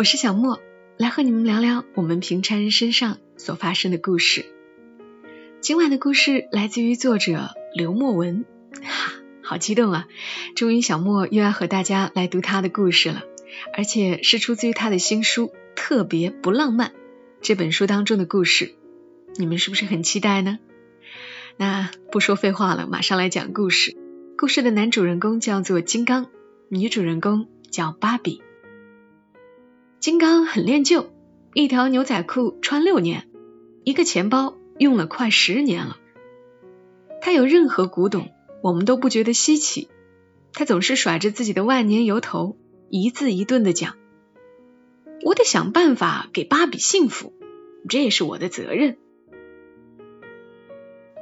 我是小莫，来和你们聊聊我们平常人身上所发生的故事。今晚的故事来自于作者刘墨文，哈，好激动啊！终于小莫又要和大家来读他的故事了，而且是出自于他的新书《特别不浪漫》这本书当中的故事，你们是不是很期待呢？那不说废话了，马上来讲故事。故事的男主人公叫做金刚，女主人公叫芭比。金刚很恋旧，一条牛仔裤穿六年，一个钱包用了快十年了。他有任何古董，我们都不觉得稀奇。他总是甩着自己的万年油头，一字一顿的讲：“我得想办法给芭比幸福，这也是我的责任。”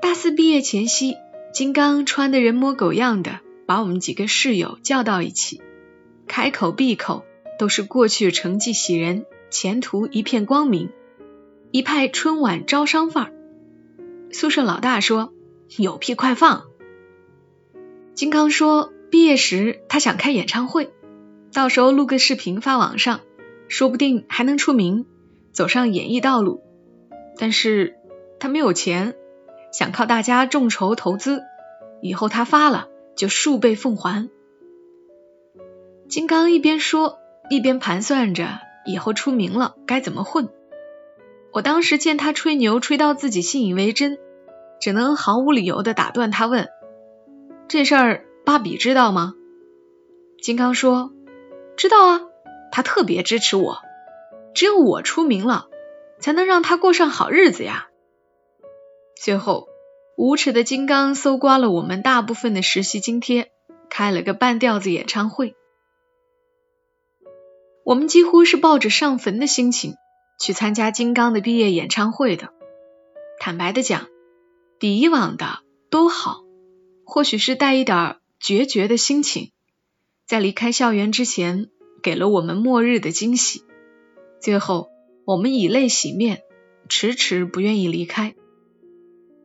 大四毕业前夕，金刚穿得人模狗样的，把我们几个室友叫到一起，开口闭口都是过去成绩喜人，前途一片光明，一派春晚招商范儿。宿舍老大说：“有屁快放！”金刚说：“毕业时他想开演唱会，到时候录个视频发网上，说不定还能出名，走上演艺道路。但是他没有钱。”想靠大家众筹投资，以后他发了就数倍奉还。金刚一边说，一边盘算着以后出名了该怎么混。我当时见他吹牛吹到自己信以为真，只能毫无理由的打断他问：“这事儿芭比知道吗？”金刚说：“知道啊，他特别支持我，只有我出名了，才能让他过上好日子呀。”最后，无耻的金刚搜刮了我们大部分的实习津贴，开了个半吊子演唱会。我们几乎是抱着上坟的心情去参加金刚的毕业演唱会的。坦白的讲，比以往的都好，或许是带一点决绝的心情，在离开校园之前，给了我们末日的惊喜。最后，我们以泪洗面，迟迟不愿意离开。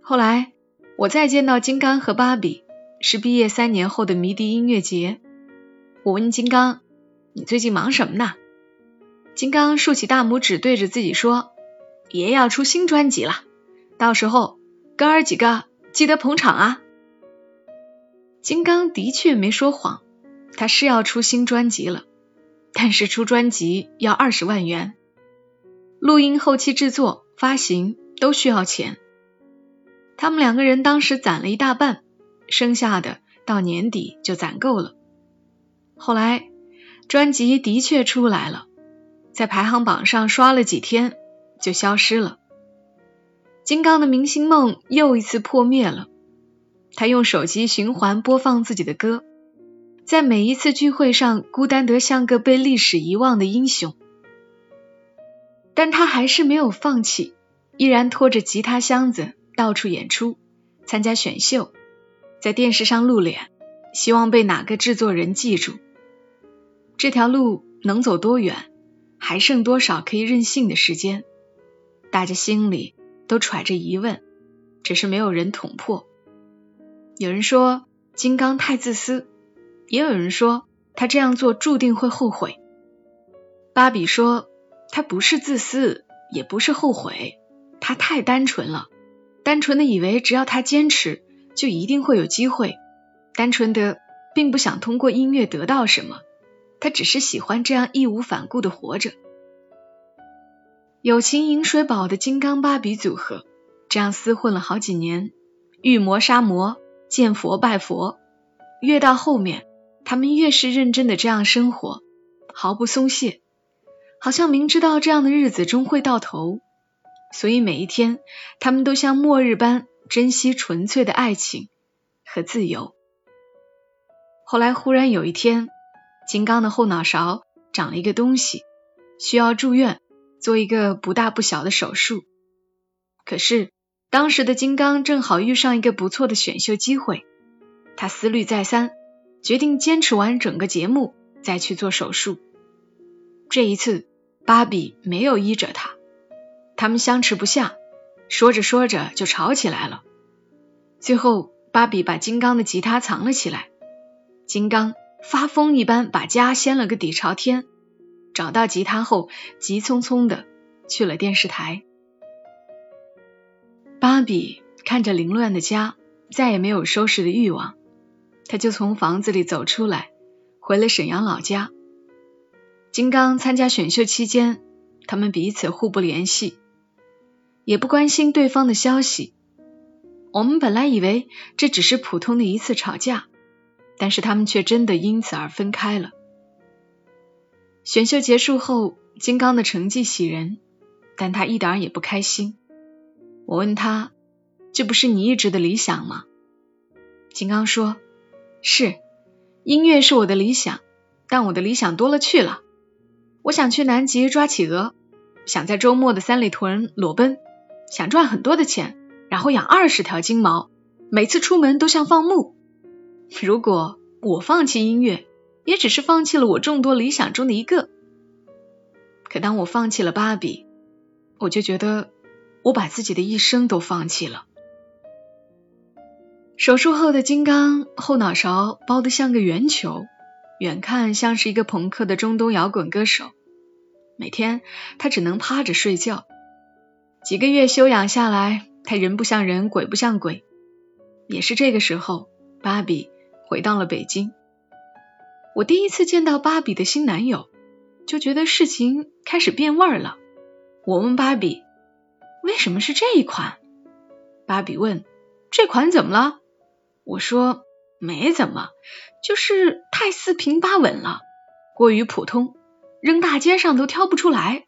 后来，我再见到金刚和芭比，是毕业三年后的迷笛音乐节。我问金刚：“你最近忙什么呢？”金刚竖起大拇指，对着自己说：“爷要出新专辑了，到时候哥儿几个记得捧场啊！”金刚的确没说谎，他是要出新专辑了，但是出专辑要二十万元，录音、后期制作、发行都需要钱。他们两个人当时攒了一大半，剩下的到年底就攒够了。后来专辑的确出来了，在排行榜上刷了几天就消失了。金刚的明星梦又一次破灭了。他用手机循环播放自己的歌，在每一次聚会上孤单得像个被历史遗忘的英雄。但他还是没有放弃，依然拖着吉他箱子。到处演出，参加选秀，在电视上露脸，希望被哪个制作人记住。这条路能走多远，还剩多少可以任性的时间？大家心里都揣着疑问，只是没有人捅破。有人说金刚太自私，也有人说他这样做注定会后悔。芭比说他不是自私，也不是后悔，他太单纯了。单纯的以为只要他坚持，就一定会有机会。单纯的并不想通过音乐得到什么，他只是喜欢这样义无反顾的活着。友情饮水饱的金刚芭比组合，这样厮混了好几年，遇魔杀魔，见佛拜佛。越到后面，他们越是认真的这样生活，毫不松懈，好像明知道这样的日子终会到头。所以每一天，他们都像末日般珍惜纯粹的爱情和自由。后来忽然有一天，金刚的后脑勺长了一个东西，需要住院做一个不大不小的手术。可是当时的金刚正好遇上一个不错的选秀机会，他思虑再三，决定坚持完整个节目再去做手术。这一次，芭比没有依着他，他们相持不下，说着说着就吵起来了。最后，芭比把金刚的吉他藏了起来，金刚发疯一般把家掀了个底朝天，找到吉他后，急匆匆的去了电视台。芭比看着凌乱的家，再也没有收拾的欲望，他就从房子里走出来，回了沈阳老家。金刚参加选秀期间，他们彼此互不联系，也不关心对方的消息。我们本来以为这只是普通的一次吵架，但是他们却真的因此而分开了。选秀结束后，金刚的成绩喜人，但他一点也不开心。我问他：“这不是你一直的理想吗？”金刚说：“是，音乐是我的理想，但我的理想多了去了。”我想去南极抓企鹅，想在周末的三里屯裸奔，想赚很多的钱，然后养二十条金毛，每次出门都像放牧。如果我放弃音乐，也只是放弃了我众多理想中的一个。可当我放弃了芭比，我就觉得我把自己的一生都放弃了。手术后的金刚后脑勺包得像个圆球。远看像是一个朋克的中东摇滚歌手，每天他只能趴着睡觉。几个月休养下来，他人不像人，鬼不像鬼。也是这个时候，芭比回到了北京。我第一次见到芭比的新男友，就觉得事情开始变味儿了。我问芭比，为什么是这一款？芭比问，这款怎么了？我说。没怎么，就是太四平八稳了，过于普通，扔大街上都挑不出来。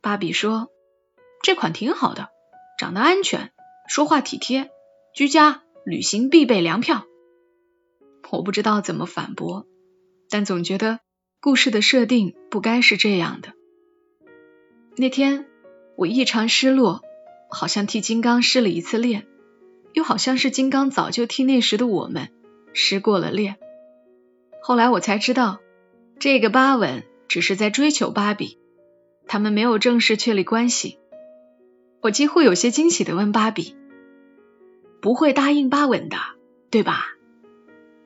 芭比说：“这款挺好的，长得安全，说话体贴，居家旅行必备粮票。”我不知道怎么反驳，但总觉得故事的设定不该是这样的。那天我异常失落，好像替金刚失了一次恋。又好像是金刚早就替那时的我们失过了恋。后来我才知道，这个巴稳只是在追求芭比，他们没有正式确立关系。我几乎有些惊喜的问芭比：“不会答应巴稳的，对吧？”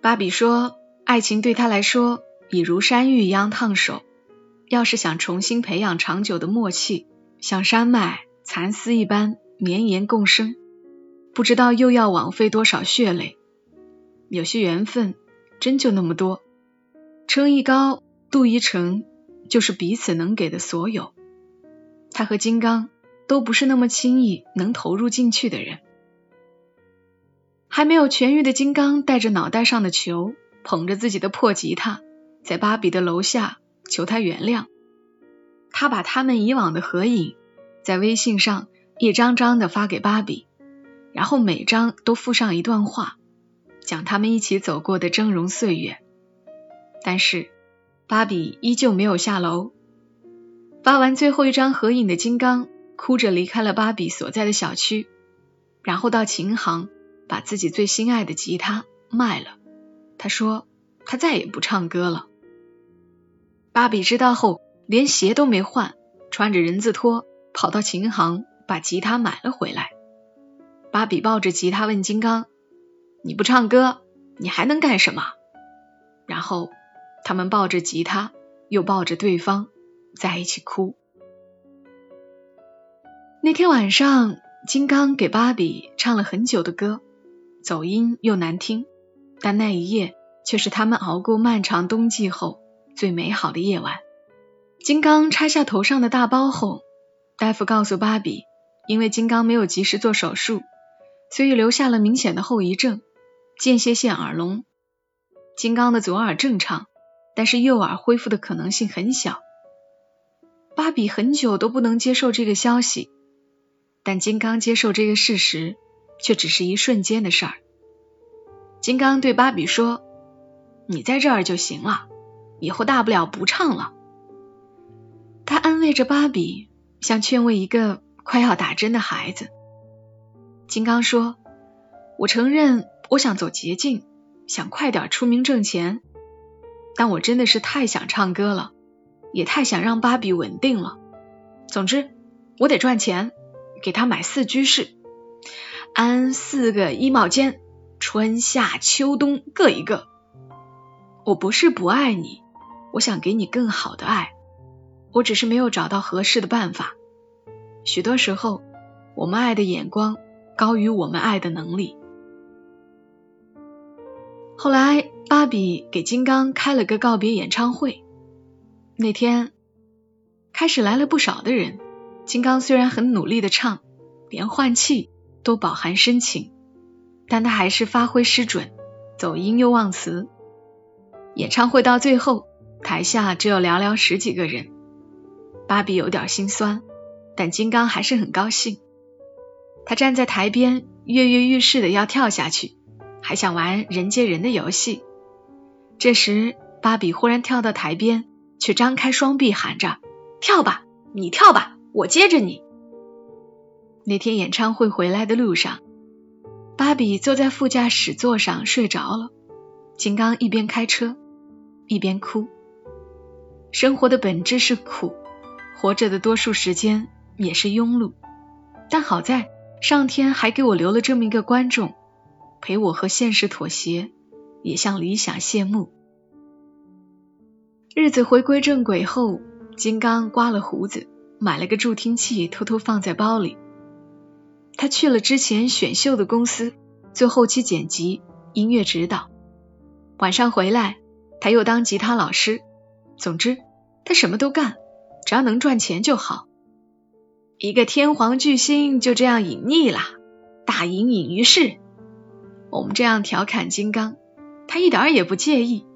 芭比说：“爱情对他来说，已如山芋一样烫手。要是想重新培养长久的默契，像山脉蚕丝一般绵延共生。”不知道又要枉费多少血泪，有些缘分真就那么多，称一高度一成，就是彼此能给的所有。他和金刚都不是那么轻易能投入进去的人。还没有痊愈的金刚带着脑袋上的球，捧着自己的破吉他，在芭比的楼下求他原谅。他把他们以往的合影在微信上一张张的发给芭比。然后每张都附上一段话，讲他们一起走过的峥嵘岁月。但是芭比依旧没有下楼。发完最后一张合影的金刚哭着离开了芭比所在的小区，然后到琴行把自己最心爱的吉他卖了。他说他再也不唱歌了。芭比知道后，连鞋都没换，穿着人字拖跑到琴行把吉他买了回来。芭比抱着吉他问金刚：“你不唱歌，你还能干什么？”然后他们抱着吉他，又抱着对方，在一起哭。那天晚上，金刚给芭比唱了很久的歌，走音又难听，但那一夜却是他们熬过漫长冬季后最美好的夜晚。金刚拆下头上的大包后，大夫告诉芭比，因为金刚没有及时做手术。所以留下了明显的后遗症，间歇性耳聋。金刚的左耳正常，但是右耳恢复的可能性很小。芭比很久都不能接受这个消息，但金刚接受这个事实，却只是一瞬间的事儿。金刚对芭比说：“你在这儿就行了，以后大不了不唱了。他安慰着芭比，像劝慰一个快要打针的孩子。金刚说：“我承认，我想走捷径，想快点出名挣钱，但我真的是太想唱歌了，也太想让芭比稳定了。总之，我得赚钱，给她买四居室，安四个衣帽间，春夏秋冬各一个。我不是不爱你，我想给你更好的爱，我只是没有找到合适的办法。许多时候，我们爱的眼光。”高于我们爱的能力。后来，芭比给金刚开了个告别演唱会。那天，开始来了不少的人。金刚虽然很努力的唱，连换气都饱含深情，但他还是发挥失准，走音又忘词。演唱会到最后，台下只有寥寥十几个人。芭比有点心酸，但金刚还是很高兴。他站在台边，跃跃欲试的要跳下去，还想玩人接人的游戏。这时，芭比忽然跳到台边，却张开双臂喊着：“跳吧，你跳吧，我接着你。”那天演唱会回来的路上，芭比坐在副驾驶座上睡着了。金刚一边开车一边哭。生活的本质是苦，活着的多数时间也是庸碌，但好在。上天还给我留了这么一个观众，陪我和现实妥协，也向理想谢幕。日子回归正轨后，金刚刮了胡子，买了个助听器，偷偷放在包里。他去了之前选秀的公司做后期剪辑、音乐指导。晚上回来，他又当吉他老师。总之，他什么都干，只要能赚钱就好。一个天皇巨星就这样隐匿了，大隐隐于市。我们这样调侃金刚，他一点也不介意，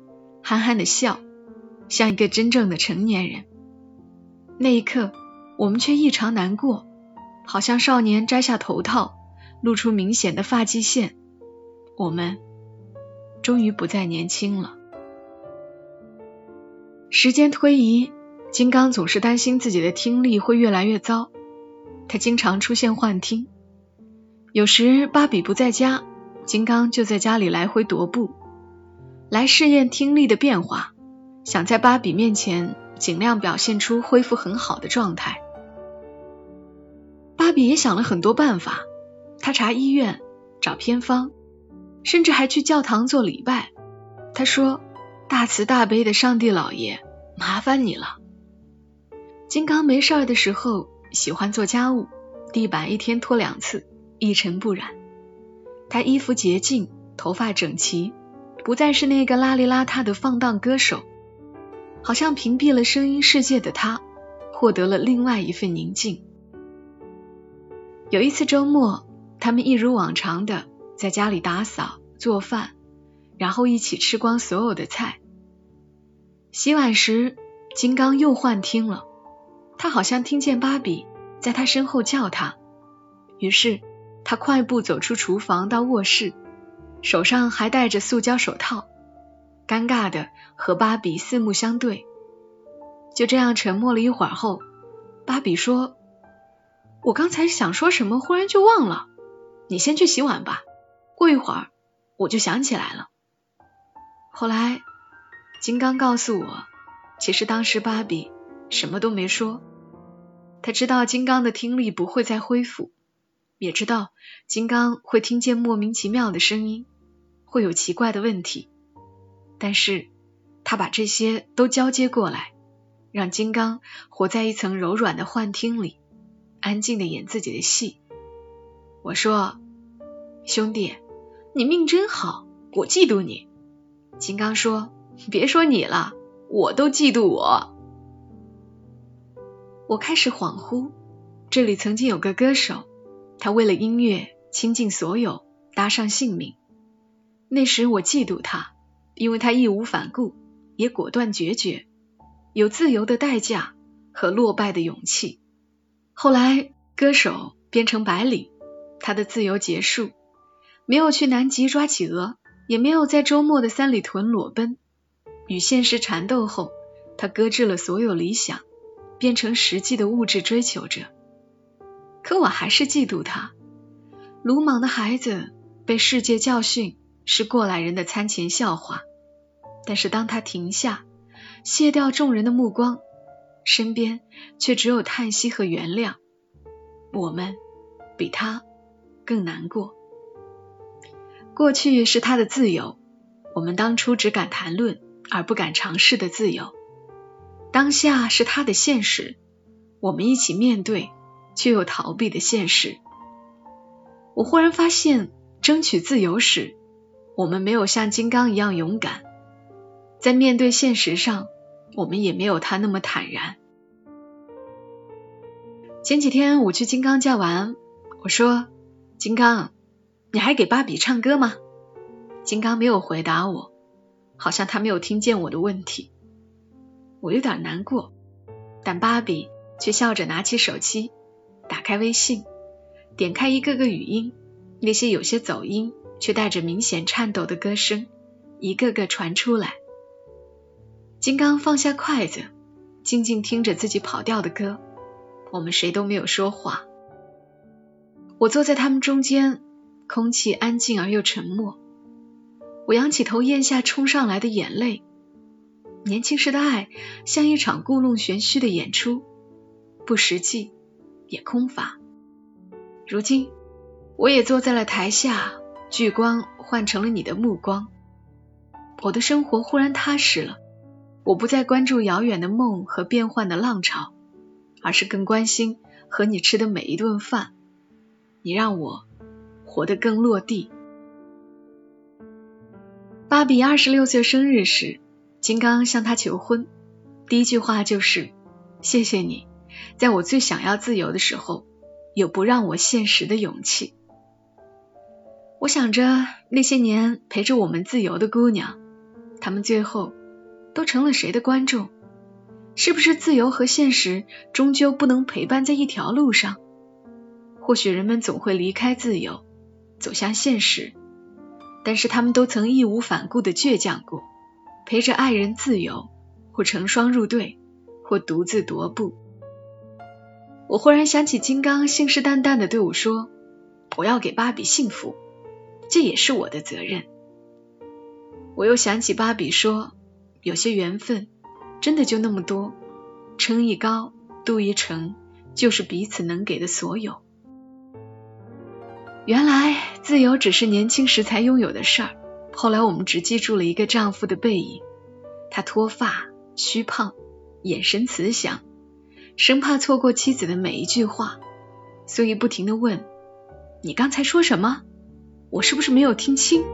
憨憨的笑，像一个真正的成年人。那一刻，我们却异常难过，好像少年摘下头套，露出明显的发际线。我们终于不再年轻了。时间推移，金刚总是担心自己的听力会越来越糟。他经常出现幻听，有时芭比不在家，金刚就在家里来回踱步，来试验听力的变化，想在芭比面前尽量表现出恢复很好的状态。科比也想了很多办法，他查医院，找偏方，甚至还去教堂做礼拜。他说：“大慈大悲的上帝老爷，麻烦你了。”金刚没事儿的时候。喜欢做家务，地板一天拖两次，一尘不染。他衣服洁净，头发整齐，不再是那个邋里邋遢的放荡歌手。好像屏蔽了声音世界的他，获得了另外一份宁静。有一次周末，他们一如往常的在家里打扫、做饭，然后一起吃光所有的菜。洗碗时，金刚又幻听了。他好像听见芭比在他身后叫他，于是他快步走出厨房到卧室，手上还戴着塑胶手套，尴尬的和芭比四目相对。就这样沉默了一会儿后，芭比说：“我刚才想说什么，忽然就忘了。你先去洗碗吧，过一会儿我就想起来了。”后来金刚告诉我，其实当时芭比什么都没说。他知道金刚的听力不会再恢复，也知道金刚会听见莫名其妙的声音，会有奇怪的问题。但是他把这些都交接过来，让金刚活在一层柔软的幻听里，安静的演自己的戏。我说：“兄弟，你命真好，我嫉妒你。”金刚说：“别说你了，我都嫉妒我。”我开始恍惚，这里曾经有个歌手，他为了音乐倾尽所有，搭上性命。那时我嫉妒他，因为他义无反顾，也果断决绝，有自由的代价和落败的勇气。后来歌手变成白领，他的自由结束，没有去南极抓企鹅，也没有在周末的三里屯裸奔，与现实缠斗后，他搁置了所有理想，变成实际的物质追求者。可我还是嫉妒他，鲁莽的孩子被世界教训是过来人的餐前笑话。但是当他停下，卸掉众人的目光，身边却只有叹息和原谅。我们比他更难过。过去是他的自由，我们当初只敢谈论而不敢尝试的自由；当下是他的现实，我们一起面对却又逃避的现实。我忽然发现，争取自由时，我们没有像金刚一样勇敢。在面对现实上，我们也没有他那么坦然。前几天我去金刚家玩，我说：“金刚，你还给芭比唱歌吗？”金刚没有回答我，好像他没有听见我的问题。我有点难过，但芭比却笑着拿起手机，打开微信，点开一个个语音，那些有些走音却带着明显颤抖的歌声，一个个传出来。金刚放下筷子，静静听着自己跑调的歌。我们谁都没有说话。我坐在他们中间，空气安静而又沉默。我仰起头，咽下冲上来的眼泪。年轻时的爱像一场故弄玄虚的演出，不实际，也空乏。如今，我也坐在了台下，聚光换成了你的目光。我的生活忽然踏实了。我不再关注遥远的梦和变幻的浪潮，而是更关心和你吃的每一顿饭。你让我活得更落地。芭比二十六岁生日时，金刚向她求婚，第一句话就是：“谢谢你，在我最想要自由的时候，有不让我现实的勇气。”我想着那些年陪着我们自由的姑娘，她们最后。都成了谁的观众？是不是自由和现实终究不能陪伴在一条路上？或许人们总会离开自由，走向现实，但是他们都曾义无反顾的倔强过，陪着爱人自由，或成双入对，或独自踱步。我忽然想起金刚信誓旦旦的对我说：“我要给芭比幸福，这也是我的责任。”我又想起芭比说。有些缘分真的就那么多，称一高，度一程，就是彼此能给的所有。原来自由只是年轻时才拥有的事儿，后来我们只记住了一个丈夫的背影，他脱发、虚胖，眼神慈祥，生怕错过妻子的每一句话，所以不停的问：“你刚才说什么？我是不是没有听清？”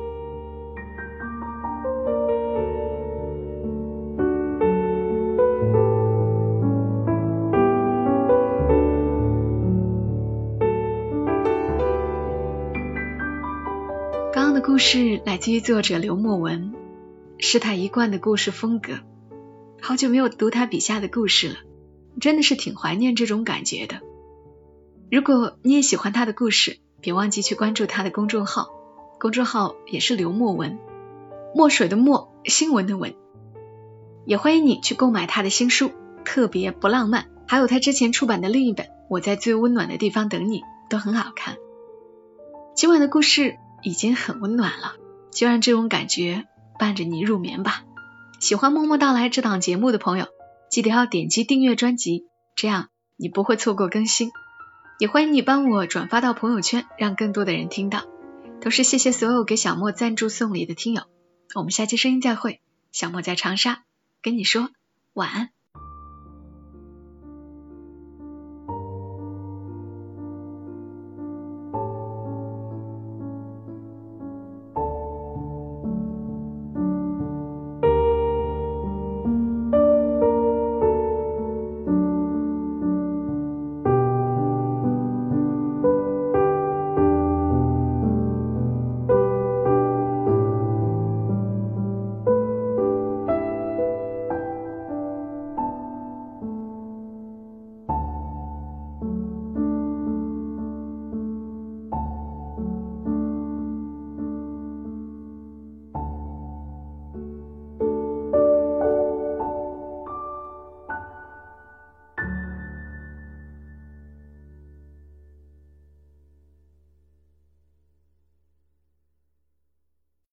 故事来自于作者刘墨文，是他一贯的故事风格。好久没有读他笔下的故事了，真的是挺怀念这种感觉的。如果你也喜欢他的故事，别忘记去关注他的公众号，公众号也是刘墨文，墨水的墨，新闻的文。也欢迎你去购买他的新书《特别不浪漫》，还有他之前出版的另一本《我在最温暖的地方等你》，都很好看。今晚的故事。已经很温暖了，就让这种感觉伴着你入眠吧。喜欢默默到来这档节目的朋友，记得要点击订阅专辑，这样你不会错过更新。也欢迎你帮我转发到朋友圈，让更多的人听到。同时，谢谢所有给小莫赞助送礼的听友。我们下期声音再会，小莫在长沙跟你说晚安。